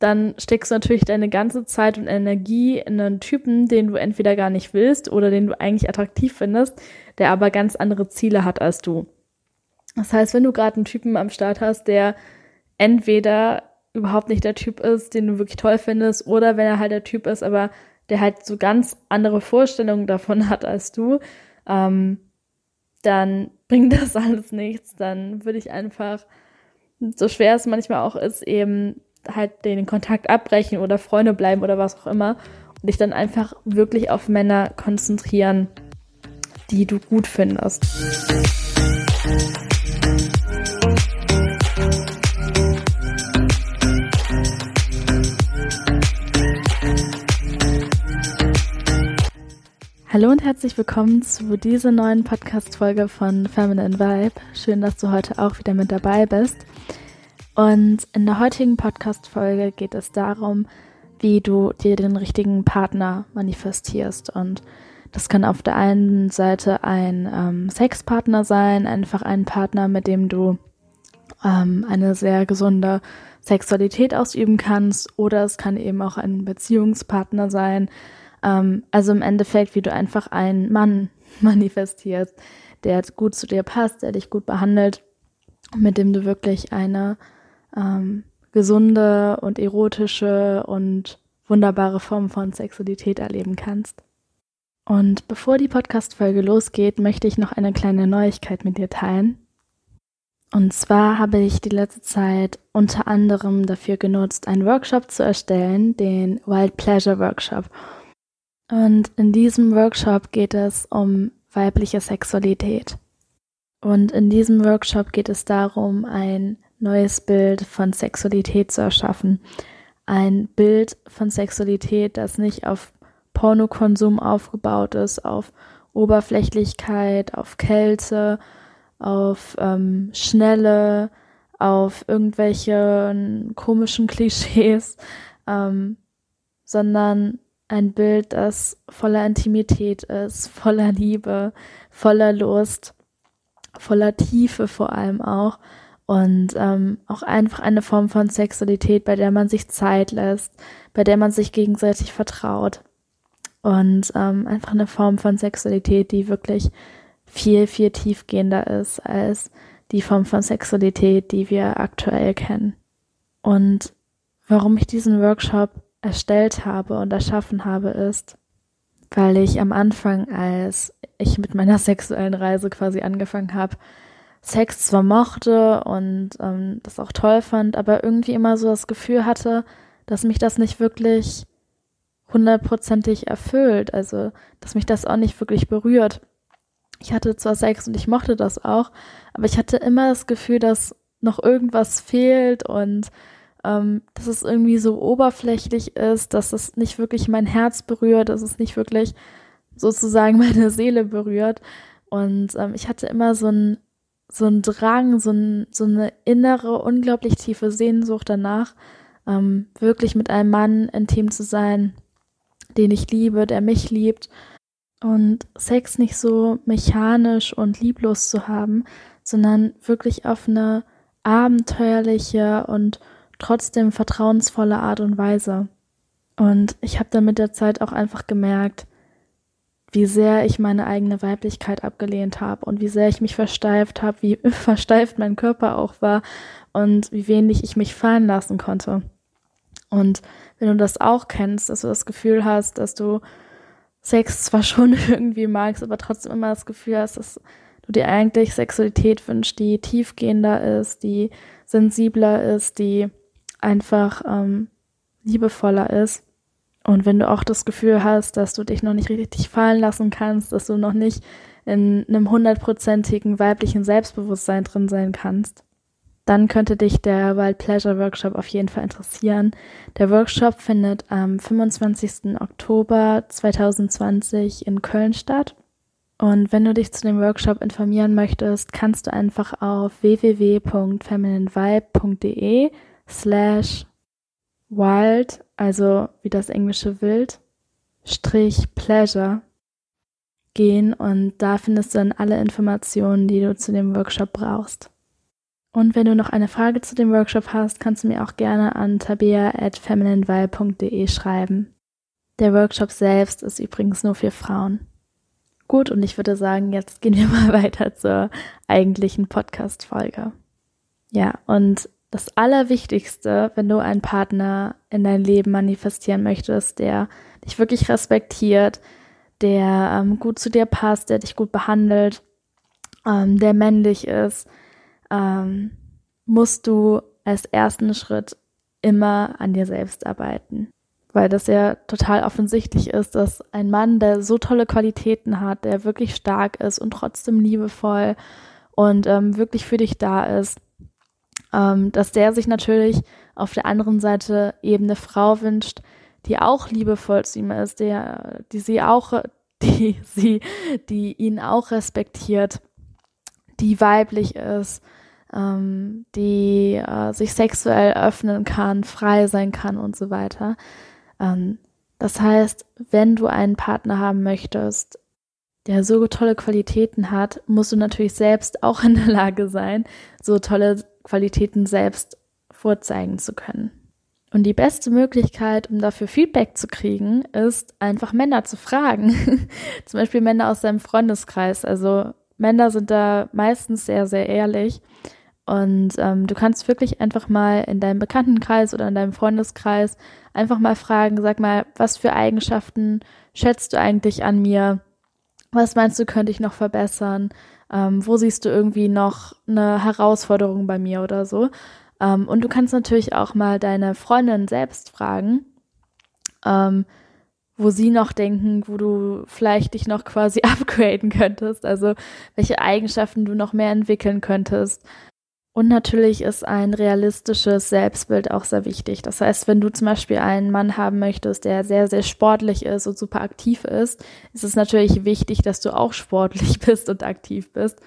dann steckst du natürlich deine ganze Zeit und Energie in einen Typen, den du entweder gar nicht willst oder den du eigentlich attraktiv findest, der aber ganz andere Ziele hat als du. Das heißt, wenn du gerade einen Typen am Start hast, der entweder überhaupt nicht der Typ ist, den du wirklich toll findest, oder wenn er halt der Typ ist, aber der halt so ganz andere Vorstellungen davon hat als du, ähm, dann bringt das alles nichts. Dann würde ich einfach, so schwer es manchmal auch ist, eben halt den Kontakt abbrechen oder Freunde bleiben oder was auch immer und dich dann einfach wirklich auf Männer konzentrieren, die du gut findest. Hallo und herzlich willkommen zu dieser neuen Podcast-Folge von Feminine Vibe. Schön, dass du heute auch wieder mit dabei bist. Und in der heutigen Podcast-Folge geht es darum, wie du dir den richtigen Partner manifestierst. Und das kann auf der einen Seite ein ähm, Sexpartner sein, einfach ein Partner, mit dem du ähm, eine sehr gesunde Sexualität ausüben kannst. Oder es kann eben auch ein Beziehungspartner sein, ähm, also im Endeffekt, wie du einfach einen Mann manifestierst, der gut zu dir passt, der dich gut behandelt, mit dem du wirklich eine ähm, gesunde und erotische und wunderbare Form von Sexualität erleben kannst. Und bevor die Podcast-Folge losgeht, möchte ich noch eine kleine Neuigkeit mit dir teilen. Und zwar habe ich die letzte Zeit unter anderem dafür genutzt, einen Workshop zu erstellen, den Wild Pleasure Workshop. Und in diesem Workshop geht es um weibliche Sexualität. Und in diesem Workshop geht es darum, ein neues Bild von Sexualität zu erschaffen. Ein Bild von Sexualität, das nicht auf Pornokonsum aufgebaut ist, auf Oberflächlichkeit, auf Kälte, auf ähm, Schnelle, auf irgendwelche komischen Klischees, ähm, sondern ein Bild, das voller Intimität ist, voller Liebe, voller Lust, voller Tiefe vor allem auch und ähm, auch einfach eine Form von Sexualität, bei der man sich Zeit lässt, bei der man sich gegenseitig vertraut und ähm, einfach eine Form von Sexualität, die wirklich viel, viel tiefgehender ist als die Form von Sexualität, die wir aktuell kennen. Und warum ich diesen Workshop erstellt habe und erschaffen habe, ist, weil ich am Anfang, als ich mit meiner sexuellen Reise quasi angefangen habe, Sex zwar mochte und ähm, das auch toll fand, aber irgendwie immer so das Gefühl hatte, dass mich das nicht wirklich hundertprozentig erfüllt, also dass mich das auch nicht wirklich berührt. Ich hatte zwar Sex und ich mochte das auch, aber ich hatte immer das Gefühl, dass noch irgendwas fehlt und ähm, dass es irgendwie so oberflächlich ist, dass es nicht wirklich mein Herz berührt, dass es nicht wirklich sozusagen meine Seele berührt. Und ähm, ich hatte immer so ein so ein Drang, so, ein, so eine innere, unglaublich tiefe Sehnsucht danach, ähm, wirklich mit einem Mann intim zu sein, den ich liebe, der mich liebt. Und Sex nicht so mechanisch und lieblos zu haben, sondern wirklich auf eine abenteuerliche und trotzdem vertrauensvolle Art und Weise. Und ich habe dann mit der Zeit auch einfach gemerkt, wie sehr ich meine eigene Weiblichkeit abgelehnt habe und wie sehr ich mich versteift habe, wie versteift mein Körper auch war und wie wenig ich mich fallen lassen konnte. Und wenn du das auch kennst, dass du das Gefühl hast, dass du Sex zwar schon irgendwie magst, aber trotzdem immer das Gefühl hast, dass du dir eigentlich Sexualität wünschst, die tiefgehender ist, die sensibler ist, die einfach ähm, liebevoller ist. Und wenn du auch das Gefühl hast, dass du dich noch nicht richtig fallen lassen kannst, dass du noch nicht in einem hundertprozentigen weiblichen Selbstbewusstsein drin sein kannst, dann könnte dich der Wild Pleasure Workshop auf jeden Fall interessieren. Der Workshop findet am 25. Oktober 2020 in Köln statt. Und wenn du dich zu dem Workshop informieren möchtest, kannst du einfach auf www.femininevibe.de slash wild, also wie das englische Wild, Strich Pleasure gehen und da findest du dann alle Informationen, die du zu dem Workshop brauchst. Und wenn du noch eine Frage zu dem Workshop hast, kannst du mir auch gerne an tabea.femininevibe.de schreiben. Der Workshop selbst ist übrigens nur für Frauen. Gut, und ich würde sagen, jetzt gehen wir mal weiter zur eigentlichen Podcast-Folge. Ja, und das Allerwichtigste, wenn du einen Partner in dein Leben manifestieren möchtest, der dich wirklich respektiert, der ähm, gut zu dir passt, der dich gut behandelt, ähm, der männlich ist, ähm, musst du als ersten Schritt immer an dir selbst arbeiten. Weil das ja total offensichtlich ist, dass ein Mann, der so tolle Qualitäten hat, der wirklich stark ist und trotzdem liebevoll und ähm, wirklich für dich da ist, ähm, dass der sich natürlich auf der anderen Seite eben eine Frau wünscht, die auch liebevoll zu ihm ist, der, die sie auch, die sie, die ihn auch respektiert, die weiblich ist, ähm, die äh, sich sexuell öffnen kann, frei sein kann und so weiter. Ähm, das heißt, wenn du einen Partner haben möchtest, der so tolle Qualitäten hat, musst du natürlich selbst auch in der Lage sein, so tolle Qualitäten selbst vorzeigen zu können. Und die beste Möglichkeit, um dafür Feedback zu kriegen, ist einfach Männer zu fragen. Zum Beispiel Männer aus deinem Freundeskreis. Also Männer sind da meistens sehr, sehr ehrlich und ähm, du kannst wirklich einfach mal in deinem Bekanntenkreis oder in deinem Freundeskreis einfach mal fragen, sag mal, was für Eigenschaften schätzt du eigentlich an mir? Was meinst du, könnte ich noch verbessern? Ähm, wo siehst du irgendwie noch eine Herausforderung bei mir oder so? Ähm, und du kannst natürlich auch mal deine Freundin selbst fragen, ähm, wo sie noch denken, wo du vielleicht dich noch quasi upgraden könntest, also welche Eigenschaften du noch mehr entwickeln könntest. Und natürlich ist ein realistisches Selbstbild auch sehr wichtig. Das heißt, wenn du zum Beispiel einen Mann haben möchtest, der sehr, sehr sportlich ist und super aktiv ist, ist es natürlich wichtig, dass du auch sportlich bist und aktiv bist.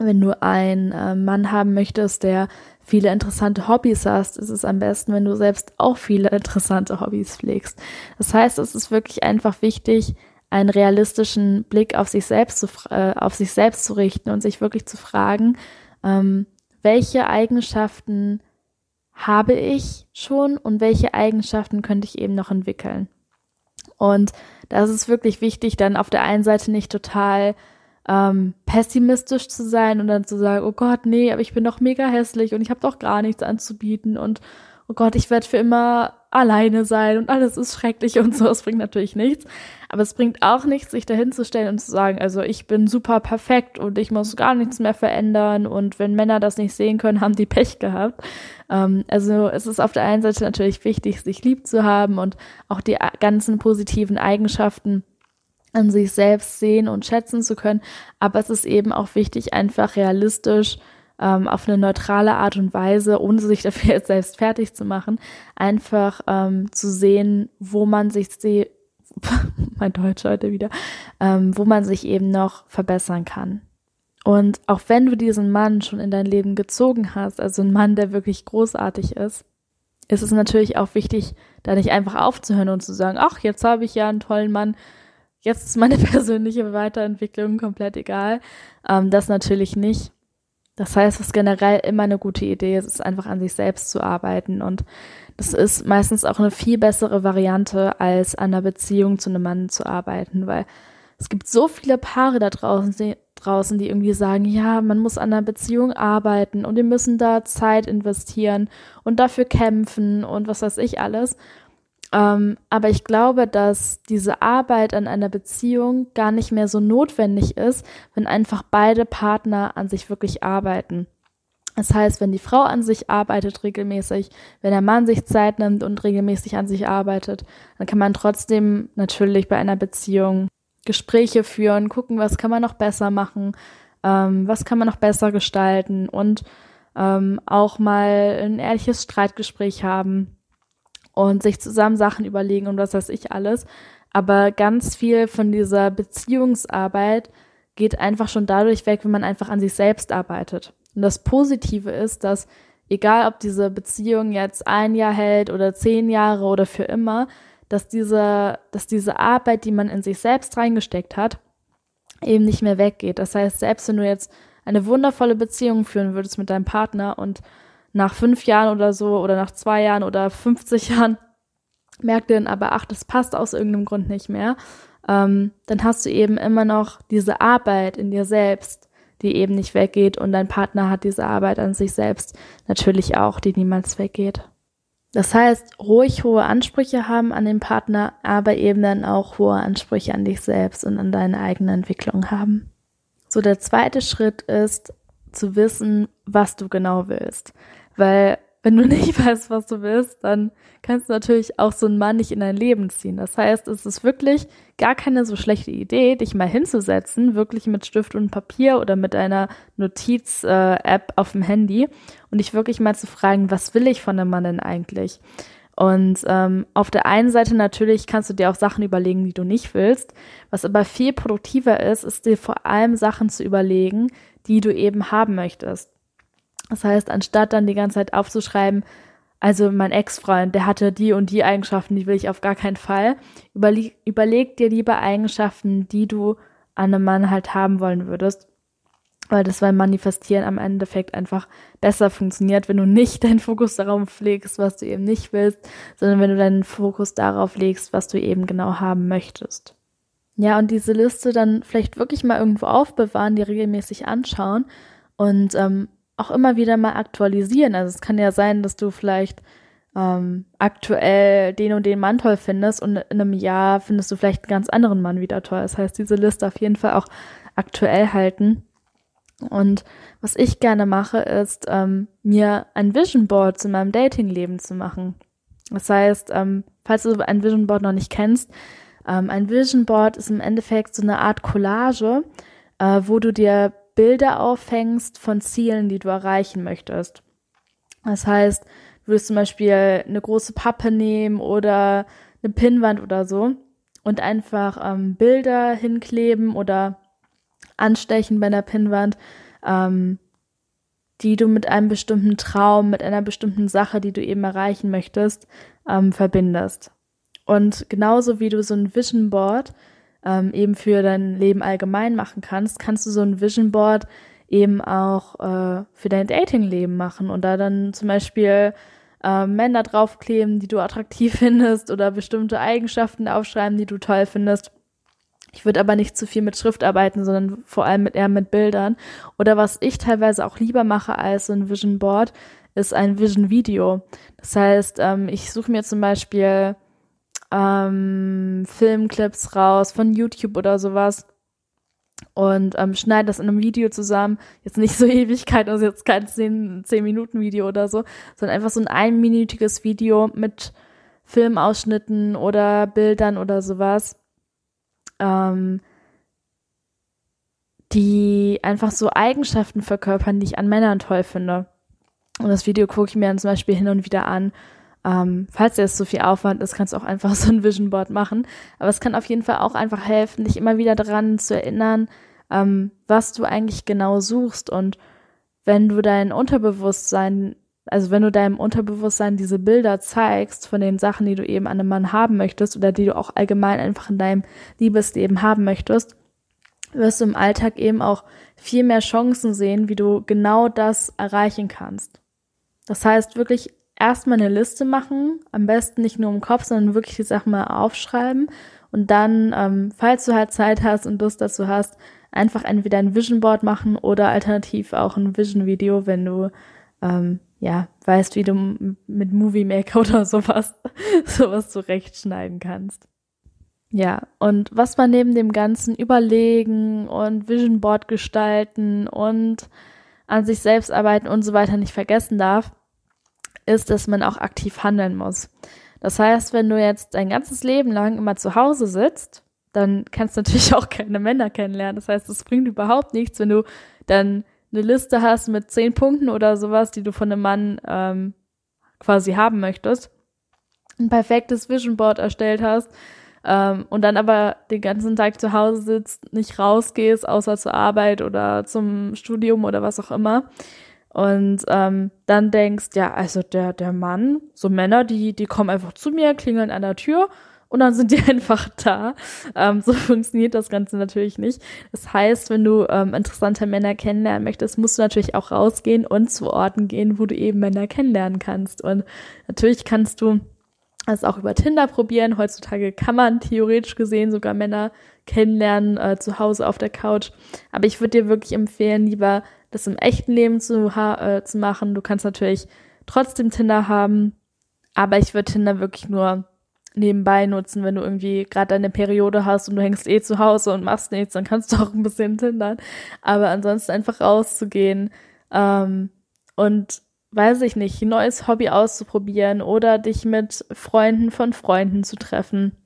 Wenn du einen äh, Mann haben möchtest, der viele interessante Hobbys hast, ist es am besten, wenn du selbst auch viele interessante Hobbys pflegst. Das heißt, es ist wirklich einfach wichtig, einen realistischen Blick auf sich selbst zu, äh, auf sich selbst zu richten und sich wirklich zu fragen, ähm, welche Eigenschaften habe ich schon und welche Eigenschaften könnte ich eben noch entwickeln. Und das ist wirklich wichtig, dann auf der einen Seite nicht total ähm, pessimistisch zu sein und dann zu sagen, oh Gott, nee, aber ich bin doch mega hässlich und ich habe doch gar nichts anzubieten und oh Gott, ich werde für immer alleine sein und alles ist schrecklich und so. Es bringt natürlich nichts. Aber es bringt auch nichts, sich dahin zu stellen und zu sagen, also ich bin super perfekt und ich muss gar nichts mehr verändern und wenn Männer das nicht sehen können, haben die Pech gehabt. Ähm, also es ist auf der einen Seite natürlich wichtig, sich lieb zu haben und auch die ganzen positiven Eigenschaften an sich selbst sehen und schätzen zu können. Aber es ist eben auch wichtig, einfach realistisch ähm, auf eine neutrale Art und Weise, ohne sich dafür jetzt selbst fertig zu machen, einfach ähm, zu sehen, wo man sich mein Deutsch heute wieder, ähm, wo man sich eben noch verbessern kann. Und auch wenn du diesen Mann schon in dein Leben gezogen hast, also ein Mann, der wirklich großartig ist, ist es natürlich auch wichtig, da nicht einfach aufzuhören und zu sagen, ach, jetzt habe ich ja einen tollen Mann, jetzt ist meine persönliche Weiterentwicklung komplett egal. Ähm, das natürlich nicht. Das heißt, was generell immer eine gute Idee ist, ist einfach an sich selbst zu arbeiten. Und das ist meistens auch eine viel bessere Variante, als an einer Beziehung zu einem Mann zu arbeiten, weil es gibt so viele Paare da draußen, die, draußen, die irgendwie sagen, ja, man muss an einer Beziehung arbeiten und wir müssen da Zeit investieren und dafür kämpfen und was weiß ich alles. Ähm, aber ich glaube, dass diese Arbeit an einer Beziehung gar nicht mehr so notwendig ist, wenn einfach beide Partner an sich wirklich arbeiten. Das heißt, wenn die Frau an sich arbeitet regelmäßig, wenn der Mann sich Zeit nimmt und regelmäßig an sich arbeitet, dann kann man trotzdem natürlich bei einer Beziehung Gespräche führen, gucken, was kann man noch besser machen, ähm, was kann man noch besser gestalten und ähm, auch mal ein ehrliches Streitgespräch haben und sich zusammen Sachen überlegen und was weiß ich alles. Aber ganz viel von dieser Beziehungsarbeit geht einfach schon dadurch weg, wenn man einfach an sich selbst arbeitet. Und das Positive ist, dass egal ob diese Beziehung jetzt ein Jahr hält oder zehn Jahre oder für immer, dass diese, dass diese Arbeit, die man in sich selbst reingesteckt hat, eben nicht mehr weggeht. Das heißt, selbst wenn du jetzt eine wundervolle Beziehung führen würdest mit deinem Partner und nach fünf Jahren oder so oder nach zwei Jahren oder 50 Jahren merkt ihr dann aber, ach, das passt aus irgendeinem Grund nicht mehr, ähm, dann hast du eben immer noch diese Arbeit in dir selbst, die eben nicht weggeht und dein Partner hat diese Arbeit an sich selbst natürlich auch, die niemals weggeht. Das heißt, ruhig hohe Ansprüche haben an den Partner, aber eben dann auch hohe Ansprüche an dich selbst und an deine eigene Entwicklung haben. So, der zweite Schritt ist zu wissen, was du genau willst. Weil wenn du nicht weißt, was du willst, dann kannst du natürlich auch so einen Mann nicht in dein Leben ziehen. Das heißt, es ist wirklich gar keine so schlechte Idee, dich mal hinzusetzen, wirklich mit Stift und Papier oder mit einer Notiz-App auf dem Handy und dich wirklich mal zu fragen, was will ich von einem Mann denn eigentlich? Und ähm, auf der einen Seite natürlich kannst du dir auch Sachen überlegen, die du nicht willst. Was aber viel produktiver ist, ist dir vor allem Sachen zu überlegen, die du eben haben möchtest. Das heißt, anstatt dann die ganze Zeit aufzuschreiben, also mein Ex-Freund, der hatte die und die Eigenschaften, die will ich auf gar keinen Fall, überleg, überleg dir lieber Eigenschaften, die du an einem Mann halt haben wollen würdest. Weil das beim Manifestieren am Endeffekt einfach besser funktioniert, wenn du nicht deinen Fokus darauf legst, was du eben nicht willst, sondern wenn du deinen Fokus darauf legst, was du eben genau haben möchtest. Ja, und diese Liste dann vielleicht wirklich mal irgendwo aufbewahren, die regelmäßig anschauen und ähm, auch immer wieder mal aktualisieren. Also es kann ja sein, dass du vielleicht ähm, aktuell den und den Mann toll findest und in einem Jahr findest du vielleicht einen ganz anderen Mann wieder toll. Das heißt, diese Liste auf jeden Fall auch aktuell halten. Und was ich gerne mache, ist, ähm, mir ein Vision Board zu meinem Datingleben zu machen. Das heißt, ähm, falls du ein Vision Board noch nicht kennst, ähm, ein Vision Board ist im Endeffekt so eine Art Collage, äh, wo du dir Bilder aufhängst von Zielen, die du erreichen möchtest. Das heißt, du würdest zum Beispiel eine große Pappe nehmen oder eine Pinnwand oder so und einfach ähm, Bilder hinkleben oder anstechen bei einer Pinnwand, ähm, die du mit einem bestimmten Traum, mit einer bestimmten Sache, die du eben erreichen möchtest, ähm, verbindest. Und genauso wie du so ein Vision Board ähm, eben für dein Leben allgemein machen kannst, kannst du so ein Vision Board eben auch äh, für dein Datingleben machen und da dann zum Beispiel äh, Männer draufkleben, die du attraktiv findest oder bestimmte Eigenschaften aufschreiben, die du toll findest. Ich würde aber nicht zu viel mit Schrift arbeiten, sondern vor allem mit, eher mit Bildern. Oder was ich teilweise auch lieber mache als so ein Vision Board, ist ein Vision Video. Das heißt, ähm, ich suche mir zum Beispiel ähm, Filmclips raus von YouTube oder sowas und ähm, schneide das in einem Video zusammen. Jetzt nicht so Ewigkeit, also jetzt kein 10, 10 Minuten Video oder so, sondern einfach so ein einminütiges Video mit Filmausschnitten oder Bildern oder sowas. Ähm, die einfach so Eigenschaften verkörpern, die ich an Männern toll finde. Und das Video gucke ich mir dann zum Beispiel hin und wieder an ähm, falls dir das zu viel Aufwand ist, kannst du auch einfach so ein Vision Board machen. Aber es kann auf jeden Fall auch einfach helfen, dich immer wieder daran zu erinnern, ähm, was du eigentlich genau suchst. Und wenn du dein Unterbewusstsein, also wenn du deinem Unterbewusstsein diese Bilder zeigst von den Sachen, die du eben an einem Mann haben möchtest oder die du auch allgemein einfach in deinem Liebesleben haben möchtest, wirst du im Alltag eben auch viel mehr Chancen sehen, wie du genau das erreichen kannst. Das heißt, wirklich erstmal eine Liste machen, am besten nicht nur im Kopf, sondern wirklich die Sachen mal aufschreiben und dann, ähm, falls du halt Zeit hast und Lust dazu hast, einfach entweder ein Vision Board machen oder alternativ auch ein Vision Video, wenn du ähm, ja weißt, wie du mit Movie Maker oder sowas sowas zurechtschneiden kannst. Ja, und was man neben dem ganzen Überlegen und Vision Board gestalten und an sich selbst arbeiten und so weiter nicht vergessen darf, ist, dass man auch aktiv handeln muss. Das heißt, wenn du jetzt dein ganzes Leben lang immer zu Hause sitzt, dann kannst du natürlich auch keine Männer kennenlernen. Das heißt, es bringt überhaupt nichts, wenn du dann eine Liste hast mit zehn Punkten oder sowas, die du von einem Mann ähm, quasi haben möchtest, ein perfektes Vision Board erstellt hast ähm, und dann aber den ganzen Tag zu Hause sitzt, nicht rausgehst, außer zur Arbeit oder zum Studium oder was auch immer, und ähm, dann denkst, ja, also der, der Mann, so Männer, die, die kommen einfach zu mir, klingeln an der Tür und dann sind die einfach da. Ähm, so funktioniert das Ganze natürlich nicht. Das heißt, wenn du ähm, interessante Männer kennenlernen möchtest, musst du natürlich auch rausgehen und zu Orten gehen, wo du eben Männer kennenlernen kannst. Und natürlich kannst du es auch über Tinder probieren. Heutzutage kann man theoretisch gesehen sogar Männer kennenlernen, äh, zu Hause auf der Couch. Aber ich würde dir wirklich empfehlen, lieber das im echten Leben zu, äh, zu machen. Du kannst natürlich trotzdem Tinder haben, aber ich würde Tinder wirklich nur nebenbei nutzen, wenn du irgendwie gerade deine Periode hast und du hängst eh zu Hause und machst nichts, dann kannst du auch ein bisschen tindern. Aber ansonsten einfach rauszugehen ähm, und weiß ich nicht, ein neues Hobby auszuprobieren oder dich mit Freunden von Freunden zu treffen,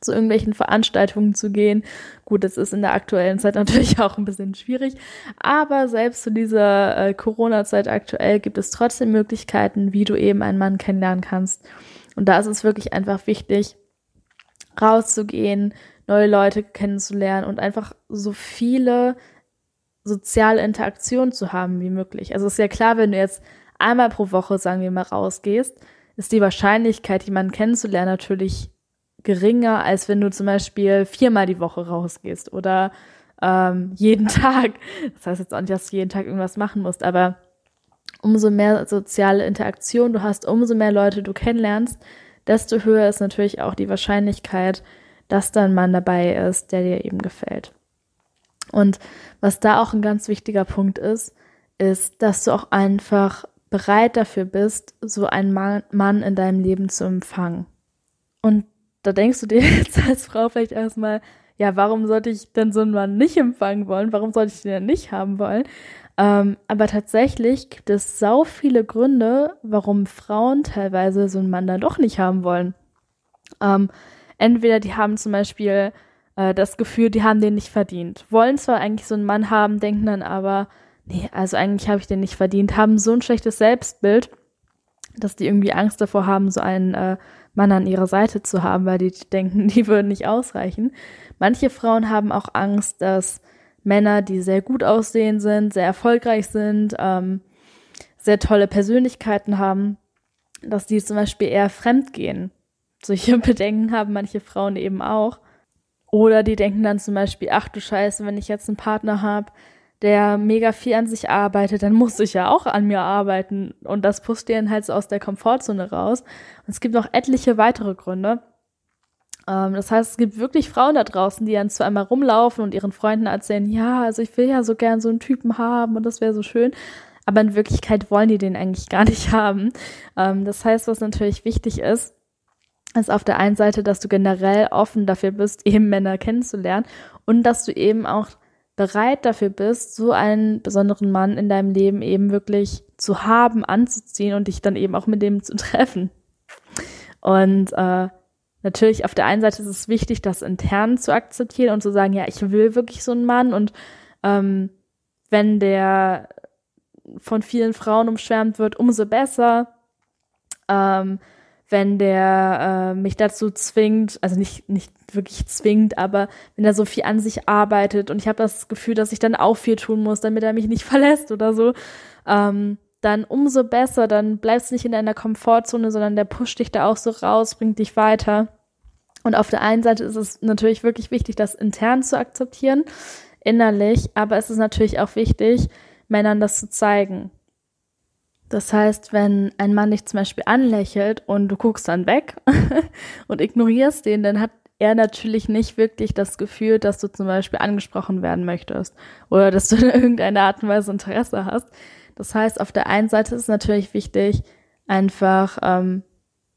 zu irgendwelchen Veranstaltungen zu gehen. Gut, das ist in der aktuellen Zeit natürlich auch ein bisschen schwierig, aber selbst zu dieser äh, Corona-Zeit aktuell gibt es trotzdem Möglichkeiten, wie du eben einen Mann kennenlernen kannst. Und da ist es wirklich einfach wichtig, rauszugehen, neue Leute kennenzulernen und einfach so viele soziale Interaktionen zu haben wie möglich. Also ist ja klar, wenn du jetzt einmal pro Woche, sagen wir mal, rausgehst, ist die Wahrscheinlichkeit, jemanden kennenzulernen, natürlich geringer, als wenn du zum Beispiel viermal die Woche rausgehst oder ähm, jeden Tag. Das heißt jetzt auch nicht, dass du jeden Tag irgendwas machen musst, aber umso mehr soziale Interaktion du hast, umso mehr Leute du kennenlernst, desto höher ist natürlich auch die Wahrscheinlichkeit, dass da ein Mann dabei ist, der dir eben gefällt. Und was da auch ein ganz wichtiger Punkt ist, ist, dass du auch einfach bereit dafür bist, so einen Mann in deinem Leben zu empfangen. Und da denkst du dir jetzt als Frau vielleicht erstmal, ja, warum sollte ich denn so einen Mann nicht empfangen wollen? Warum sollte ich den denn nicht haben wollen? Ähm, aber tatsächlich gibt es sau viele Gründe, warum Frauen teilweise so einen Mann dann doch nicht haben wollen. Ähm, entweder die haben zum Beispiel äh, das Gefühl, die haben den nicht verdient, wollen zwar eigentlich so einen Mann haben, denken dann aber, nee, also eigentlich habe ich den nicht verdient, haben so ein schlechtes Selbstbild, dass die irgendwie Angst davor haben, so einen äh, Mann an ihrer Seite zu haben, weil die denken, die würden nicht ausreichen. Manche Frauen haben auch Angst, dass Männer, die sehr gut aussehen sind, sehr erfolgreich sind, ähm, sehr tolle Persönlichkeiten haben, dass die zum Beispiel eher fremd gehen. Solche Bedenken haben manche Frauen eben auch. Oder die denken dann zum Beispiel, ach du Scheiße, wenn ich jetzt einen Partner habe, der mega viel an sich arbeitet, dann muss ich ja auch an mir arbeiten. Und das pusht den halt so aus der Komfortzone raus. Und es gibt noch etliche weitere Gründe. Ähm, das heißt, es gibt wirklich Frauen da draußen, die dann zu einmal rumlaufen und ihren Freunden erzählen, ja, also ich will ja so gern so einen Typen haben und das wäre so schön. Aber in Wirklichkeit wollen die den eigentlich gar nicht haben. Ähm, das heißt, was natürlich wichtig ist, ist auf der einen Seite, dass du generell offen dafür bist, eben Männer kennenzulernen und dass du eben auch bereit dafür bist, so einen besonderen Mann in deinem Leben eben wirklich zu haben, anzuziehen und dich dann eben auch mit dem zu treffen. Und äh, natürlich auf der einen Seite ist es wichtig, das intern zu akzeptieren und zu sagen, ja, ich will wirklich so einen Mann und ähm, wenn der von vielen Frauen umschwärmt wird, umso besser. Ähm, wenn der äh, mich dazu zwingt, also nicht, nicht wirklich zwingt, aber wenn er so viel an sich arbeitet und ich habe das Gefühl, dass ich dann auch viel tun muss, damit er mich nicht verlässt oder so, ähm, dann umso besser, dann bleibst du nicht in deiner Komfortzone, sondern der pusht dich da auch so raus, bringt dich weiter. Und auf der einen Seite ist es natürlich wirklich wichtig, das intern zu akzeptieren, innerlich, aber es ist natürlich auch wichtig, Männern das zu zeigen. Das heißt, wenn ein Mann dich zum Beispiel anlächelt und du guckst dann weg und ignorierst den, dann hat er natürlich nicht wirklich das Gefühl, dass du zum Beispiel angesprochen werden möchtest oder dass du in irgendeiner Art und Weise Interesse hast. Das heißt, auf der einen Seite ist es natürlich wichtig, einfach ähm,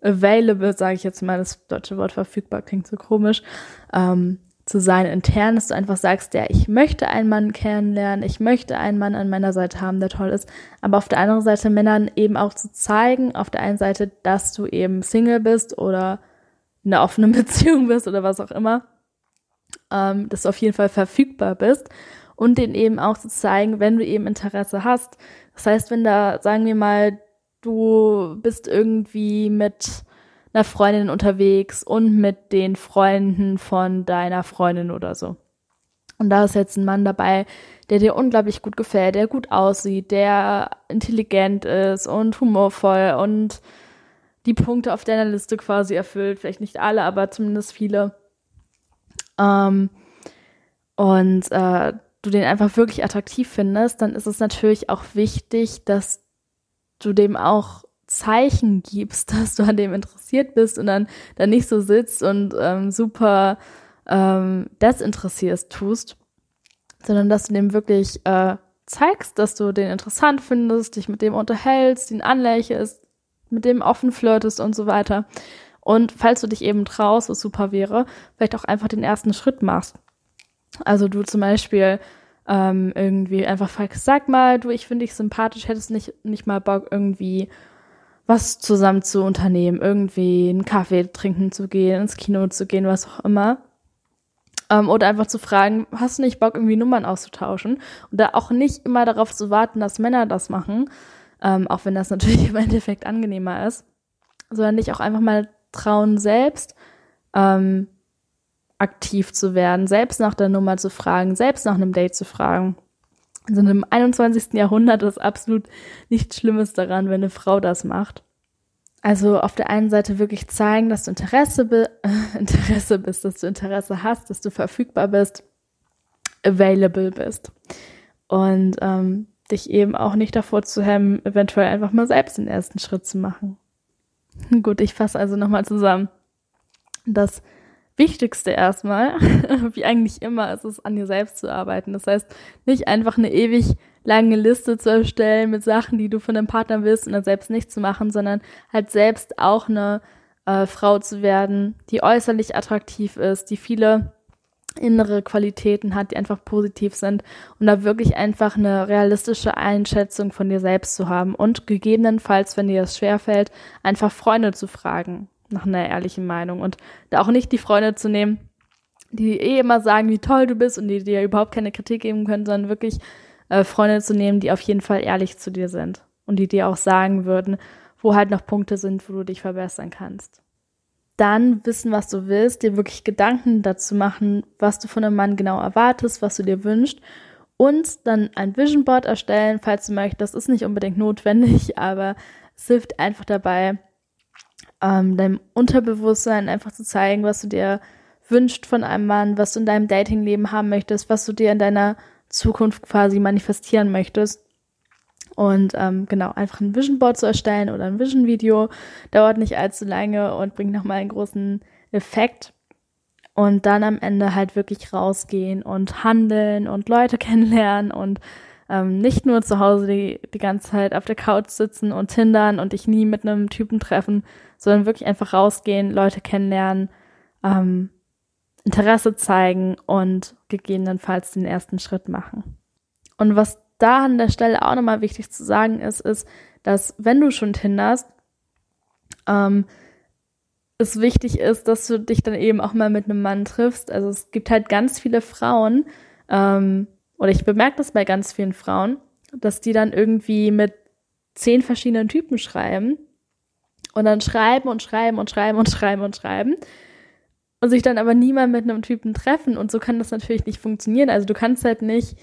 available, sage ich jetzt mal, das deutsche Wort verfügbar klingt so komisch, ähm, zu sein intern, dass du einfach sagst, ja, ich möchte einen Mann kennenlernen, ich möchte einen Mann an meiner Seite haben, der toll ist, aber auf der anderen Seite Männern eben auch zu zeigen, auf der einen Seite, dass du eben Single bist oder in einer offenen Beziehung bist oder was auch immer, ähm, dass du auf jeden Fall verfügbar bist und den eben auch zu zeigen, wenn du eben Interesse hast. Das heißt, wenn da, sagen wir mal, du bist irgendwie mit einer Freundin unterwegs und mit den Freunden von deiner Freundin oder so. Und da ist jetzt ein Mann dabei, der dir unglaublich gut gefällt, der gut aussieht, der intelligent ist und humorvoll und die Punkte auf deiner Liste quasi erfüllt. Vielleicht nicht alle, aber zumindest viele. Ähm, und äh, du den einfach wirklich attraktiv findest, dann ist es natürlich auch wichtig, dass du dem auch Zeichen gibst, dass du an dem interessiert bist und dann, dann nicht so sitzt und ähm, super ähm, desinteressierst tust, sondern dass du dem wirklich äh, zeigst, dass du den interessant findest, dich mit dem unterhältst, ihn anlächelst, mit dem offen flirtest und so weiter. Und falls du dich eben traust, was super wäre, vielleicht auch einfach den ersten Schritt machst. Also du zum Beispiel ähm, irgendwie einfach fragst, sag mal, du, ich finde dich sympathisch, hättest nicht, nicht mal Bock, irgendwie was zusammen zu unternehmen, irgendwie einen Kaffee trinken zu gehen, ins Kino zu gehen, was auch immer. Ähm, oder einfach zu fragen, hast du nicht Bock, irgendwie Nummern auszutauschen? Und da auch nicht immer darauf zu warten, dass Männer das machen, ähm, auch wenn das natürlich im Endeffekt angenehmer ist, sondern dich auch einfach mal trauen, selbst ähm, aktiv zu werden, selbst nach der Nummer zu fragen, selbst nach einem Date zu fragen. Also im 21. Jahrhundert ist absolut nichts Schlimmes daran, wenn eine Frau das macht. Also auf der einen Seite wirklich zeigen, dass du Interesse, be äh, Interesse bist, dass du Interesse hast, dass du verfügbar bist, available bist. Und ähm, dich eben auch nicht davor zu hemmen, eventuell einfach mal selbst den ersten Schritt zu machen. Gut, ich fasse also nochmal zusammen. Das Wichtigste erstmal, wie eigentlich immer, ist es, an dir selbst zu arbeiten. Das heißt, nicht einfach eine ewig lange Liste zu erstellen mit Sachen, die du von deinem Partner willst und dann selbst nicht zu machen, sondern halt selbst auch eine äh, Frau zu werden, die äußerlich attraktiv ist, die viele innere Qualitäten hat, die einfach positiv sind und da wirklich einfach eine realistische Einschätzung von dir selbst zu haben und gegebenenfalls, wenn dir das schwerfällt, einfach Freunde zu fragen nach einer ehrlichen Meinung und da auch nicht die Freunde zu nehmen, die eh immer sagen, wie toll du bist und die dir überhaupt keine Kritik geben können, sondern wirklich äh, Freunde zu nehmen, die auf jeden Fall ehrlich zu dir sind und die dir auch sagen würden, wo halt noch Punkte sind, wo du dich verbessern kannst. Dann wissen, was du willst, dir wirklich Gedanken dazu machen, was du von einem Mann genau erwartest, was du dir wünschst und dann ein Vision Board erstellen, falls du möchtest. Das ist nicht unbedingt notwendig, aber es hilft einfach dabei, ähm, deinem Unterbewusstsein einfach zu zeigen, was du dir wünscht von einem Mann, was du in deinem Datingleben haben möchtest, was du dir in deiner Zukunft quasi manifestieren möchtest. Und ähm, genau, einfach ein Vision Board zu erstellen oder ein Vision Video dauert nicht allzu lange und bringt nochmal einen großen Effekt. Und dann am Ende halt wirklich rausgehen und handeln und Leute kennenlernen und ähm, nicht nur zu Hause die, die ganze Zeit auf der Couch sitzen und tindern und dich nie mit einem Typen treffen, sondern wirklich einfach rausgehen, Leute kennenlernen, ähm, Interesse zeigen und gegebenenfalls den ersten Schritt machen. Und was da an der Stelle auch nochmal wichtig zu sagen ist, ist, dass wenn du schon tinderst, ähm, es wichtig ist, dass du dich dann eben auch mal mit einem Mann triffst. Also es gibt halt ganz viele Frauen, ähm, oder ich bemerke das bei ganz vielen Frauen, dass die dann irgendwie mit zehn verschiedenen Typen schreiben und dann schreiben und schreiben und schreiben und schreiben und schreiben und sich dann aber niemand mit einem Typen treffen und so kann das natürlich nicht funktionieren. Also du kannst halt nicht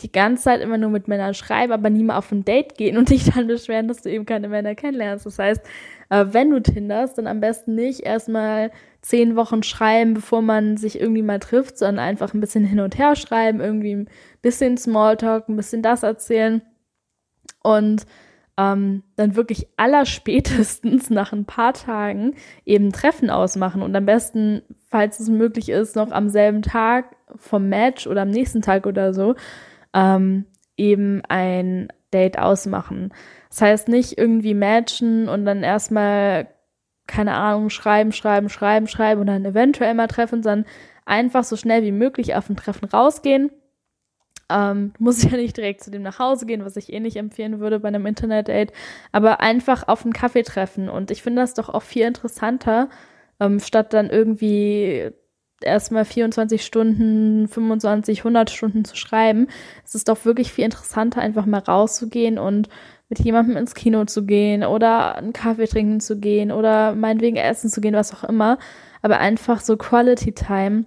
die ganze Zeit immer nur mit Männern schreiben, aber nie mal auf ein Date gehen und dich dann beschweren, dass du eben keine Männer kennenlernst. Das heißt, äh, wenn du tinderst, dann am besten nicht erstmal zehn Wochen schreiben, bevor man sich irgendwie mal trifft, sondern einfach ein bisschen hin und her schreiben, irgendwie ein bisschen Smalltalk, ein bisschen das erzählen und ähm, dann wirklich allerspätestens nach ein paar Tagen eben Treffen ausmachen und am besten, falls es möglich ist, noch am selben Tag vom Match oder am nächsten Tag oder so, ähm, eben ein Date ausmachen. Das heißt nicht irgendwie matchen und dann erstmal, keine Ahnung, schreiben, schreiben, schreiben, schreiben und dann eventuell mal treffen, sondern einfach so schnell wie möglich auf ein Treffen rausgehen ähm, muss ja nicht direkt zu dem nach Hause gehen, was ich eh nicht empfehlen würde bei einem Internet-Date, aber einfach auf einen Kaffee treffen. Und ich finde das doch auch viel interessanter, ähm, statt dann irgendwie erstmal 24 Stunden, 25, 100 Stunden zu schreiben. Es ist doch wirklich viel interessanter, einfach mal rauszugehen und mit jemandem ins Kino zu gehen oder einen Kaffee trinken zu gehen oder meinetwegen essen zu gehen, was auch immer. Aber einfach so Quality Time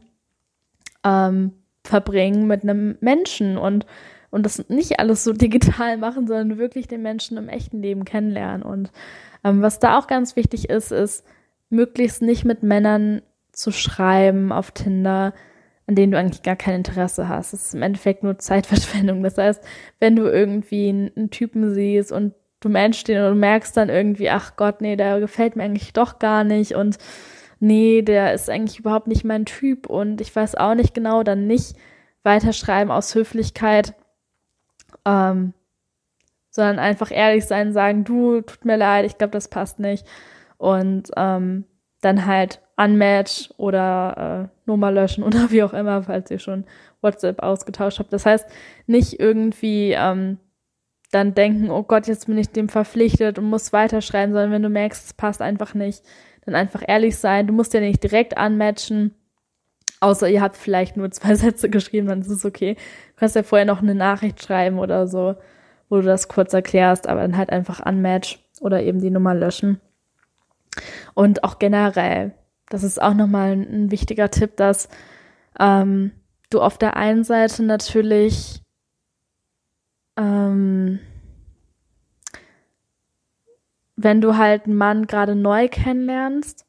ähm, verbringen mit einem Menschen und und das nicht alles so digital machen, sondern wirklich den Menschen im echten Leben kennenlernen. Und ähm, was da auch ganz wichtig ist, ist, möglichst nicht mit Männern zu schreiben auf Tinder, an denen du eigentlich gar kein Interesse hast. Das ist im Endeffekt nur Zeitverschwendung. Das heißt, wenn du irgendwie einen, Typen siehst und du matchst den und du merkst dann irgendwie, ach Gott, nee, der gefällt mir eigentlich doch gar nicht und nee, der ist eigentlich überhaupt nicht mein Typ und ich weiß auch nicht genau, dann nicht weiterschreiben aus Höflichkeit, ähm, sondern einfach ehrlich sein, sagen, du, tut mir leid, ich glaube, das passt nicht. Und ähm, dann halt unmatch oder äh, Nummer löschen oder wie auch immer, falls ihr schon WhatsApp ausgetauscht habt. Das heißt, nicht irgendwie ähm, dann denken, oh Gott, jetzt bin ich dem verpflichtet und muss weiterschreiben, sondern wenn du merkst, es passt einfach nicht, dann einfach ehrlich sein. Du musst ja nicht direkt unmatchen, außer ihr habt vielleicht nur zwei Sätze geschrieben, dann ist es okay. Du kannst ja vorher noch eine Nachricht schreiben oder so, wo du das kurz erklärst, aber dann halt einfach unmatch oder eben die Nummer löschen. Und auch generell, das ist auch nochmal ein, wichtiger Tipp, dass ähm, du auf der einen Seite natürlich ähm, wenn du halt einen Mann gerade neu kennenlernst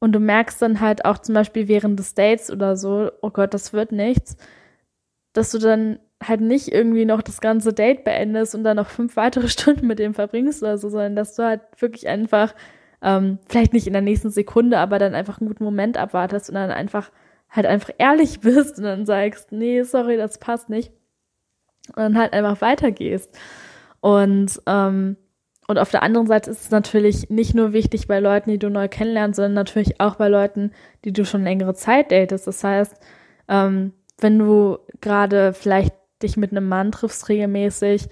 und du merkst dann halt auch zum Beispiel während des Dates oder so, oh Gott, das wird nichts, dass du dann halt nicht irgendwie noch das ganze Date beendest und dann noch fünf weitere Stunden mit dem verbringst oder so, sondern dass du halt wirklich einfach ähm, vielleicht nicht in der nächsten Sekunde, aber dann einfach einen guten Moment abwartest und dann einfach halt einfach ehrlich bist und dann sagst, nee, sorry, das passt nicht. Und dann halt einfach weitergehst. Und, ähm, und auf der anderen Seite ist es natürlich nicht nur wichtig bei Leuten, die du neu kennenlernst, sondern natürlich auch bei Leuten, die du schon längere Zeit datest. Das heißt, ähm, wenn du gerade vielleicht dich mit einem Mann triffst regelmäßig,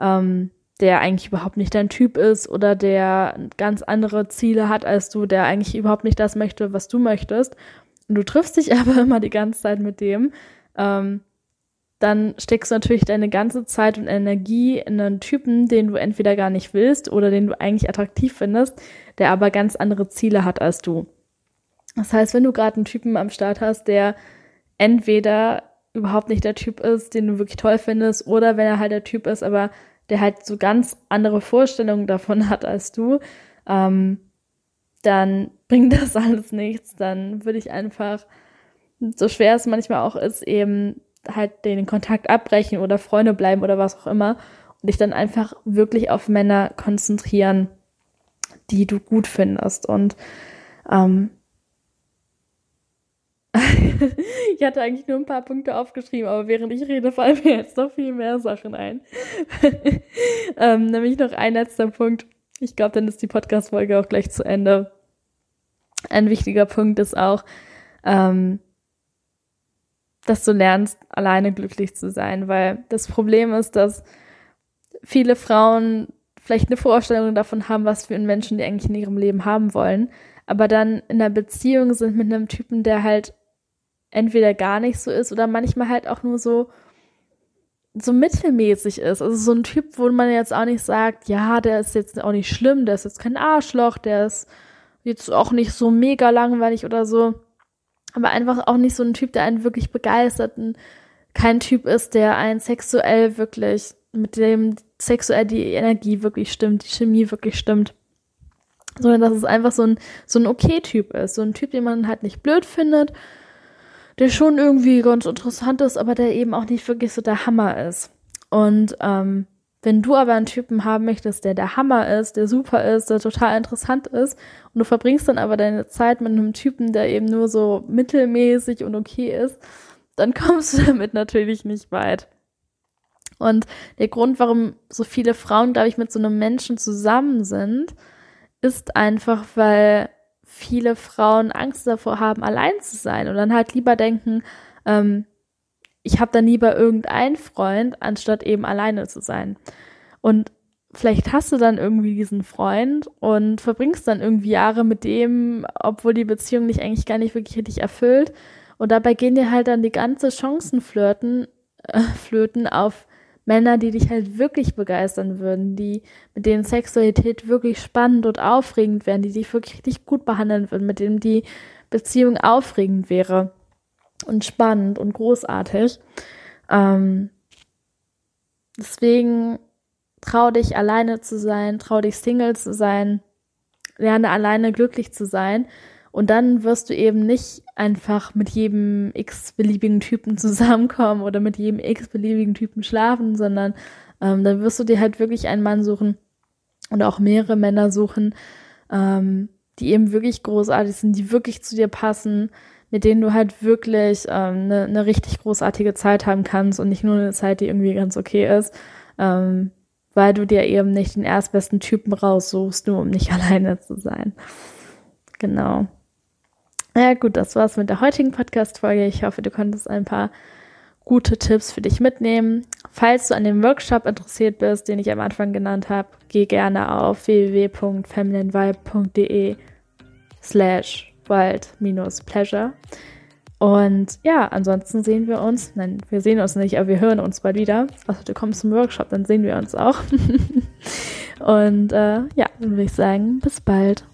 ähm, der eigentlich überhaupt nicht dein Typ ist oder der ganz andere Ziele hat als du, der eigentlich überhaupt nicht das möchte, was du möchtest, und du triffst dich aber immer die ganze Zeit mit dem, ähm, dann steckst du natürlich deine ganze Zeit und Energie in einen Typen, den du entweder gar nicht willst oder den du eigentlich attraktiv findest, der aber ganz andere Ziele hat als du. Das heißt, wenn du gerade einen Typen am Start hast, der entweder überhaupt nicht der Typ ist, den du wirklich toll findest, oder wenn er halt der Typ ist, aber der halt so ganz andere Vorstellungen davon hat als du, ähm, dann bringt das alles nichts. Dann würde ich einfach, so schwer es manchmal auch ist, eben halt den Kontakt abbrechen oder Freunde bleiben oder was auch immer und dich dann einfach wirklich auf Männer konzentrieren, die du gut findest. Und ähm, ich hatte eigentlich nur ein paar Punkte aufgeschrieben, aber während ich rede, fallen mir jetzt noch viel mehr Sachen ein. ähm, nämlich noch ein letzter Punkt. Ich glaube, dann ist die Podcast-Folge auch gleich zu Ende. Ein wichtiger Punkt ist auch, ähm, dass du lernst, alleine glücklich zu sein, weil das Problem ist, dass viele Frauen vielleicht eine Vorstellung davon haben, was für einen Menschen die eigentlich in ihrem Leben haben wollen, aber dann in einer Beziehung sind mit einem Typen, der halt entweder gar nicht so ist oder manchmal halt auch nur so so mittelmäßig ist. Also so ein Typ, wo man jetzt auch nicht sagt, ja, der ist jetzt auch nicht schlimm, der ist jetzt kein Arschloch, der ist jetzt auch nicht so mega langweilig oder so. Aber einfach auch nicht so ein Typ, der einen wirklich begeistert und kein Typ ist, der einen sexuell wirklich, mit dem sexuell die Energie wirklich stimmt, die Chemie wirklich stimmt. Sondern dass es einfach so ein, so ein okay-Typ ist. So ein Typ, den man halt nicht blöd findet, der schon irgendwie ganz interessant ist, aber der eben auch nicht wirklich so der Hammer ist. Und ähm, wenn du aber einen Typen haben möchtest, der der Hammer ist, der super ist, der total interessant ist, und du verbringst dann aber deine Zeit mit einem Typen, der eben nur so mittelmäßig und okay ist, dann kommst du damit natürlich nicht weit. Und der Grund, warum so viele Frauen, glaube ich, mit so einem Menschen zusammen sind, ist einfach, weil viele Frauen Angst davor haben, allein zu sein und dann halt lieber denken, ähm, ich habe dann lieber irgendeinen Freund, anstatt eben alleine zu sein. Und vielleicht hast du dann irgendwie diesen Freund und verbringst dann irgendwie Jahre mit dem, obwohl die Beziehung dich eigentlich gar nicht wirklich richtig erfüllt. Und dabei gehen dir halt dann die ganze Chancen flirten, äh, flöten auf Männer, die dich halt wirklich begeistern würden, die mit denen Sexualität wirklich spannend und aufregend wären, die dich wirklich richtig gut behandeln würden, mit denen die Beziehung aufregend wäre und spannend und großartig. Ähm, Deswegen trau dich alleine zu sein, trau dich Single zu sein, lerne alleine glücklich zu sein. Und dann wirst du eben nicht einfach mit jedem x-beliebigen Typen zusammenkommen oder mit jedem x-beliebigen Typen schlafen, sondern ähm, dann wirst du dir halt wirklich einen Mann suchen und auch mehrere Männer suchen, ähm, die eben wirklich großartig sind, die wirklich zu dir passen, mit denen du halt wirklich eine ähm, ne, ne richtig großartige Zeit haben kannst und nicht nur eine Zeit, die irgendwie ganz okay ist, ähm, weil du dir eben nicht den erstbesten Typen raussuchst, nur um nicht alleine zu sein. Genau. Ja gut, das war's mit der heutigen Podcast-Folge. Ich hoffe, du konntest ein paar gute Tipps für dich mitnehmen. Falls du an dem Workshop interessiert bist, den ich am Anfang genannt habe, geh gerne auf www.femininevibe.de slash wild-pleasure. Und ja, ansonsten sehen wir uns, nein, wir sehen uns nicht, aber wir hören uns bald wieder. Also du kommst zum Workshop, dann sehen wir uns auch. Und äh, ja, dann würde ich sagen, bis bald.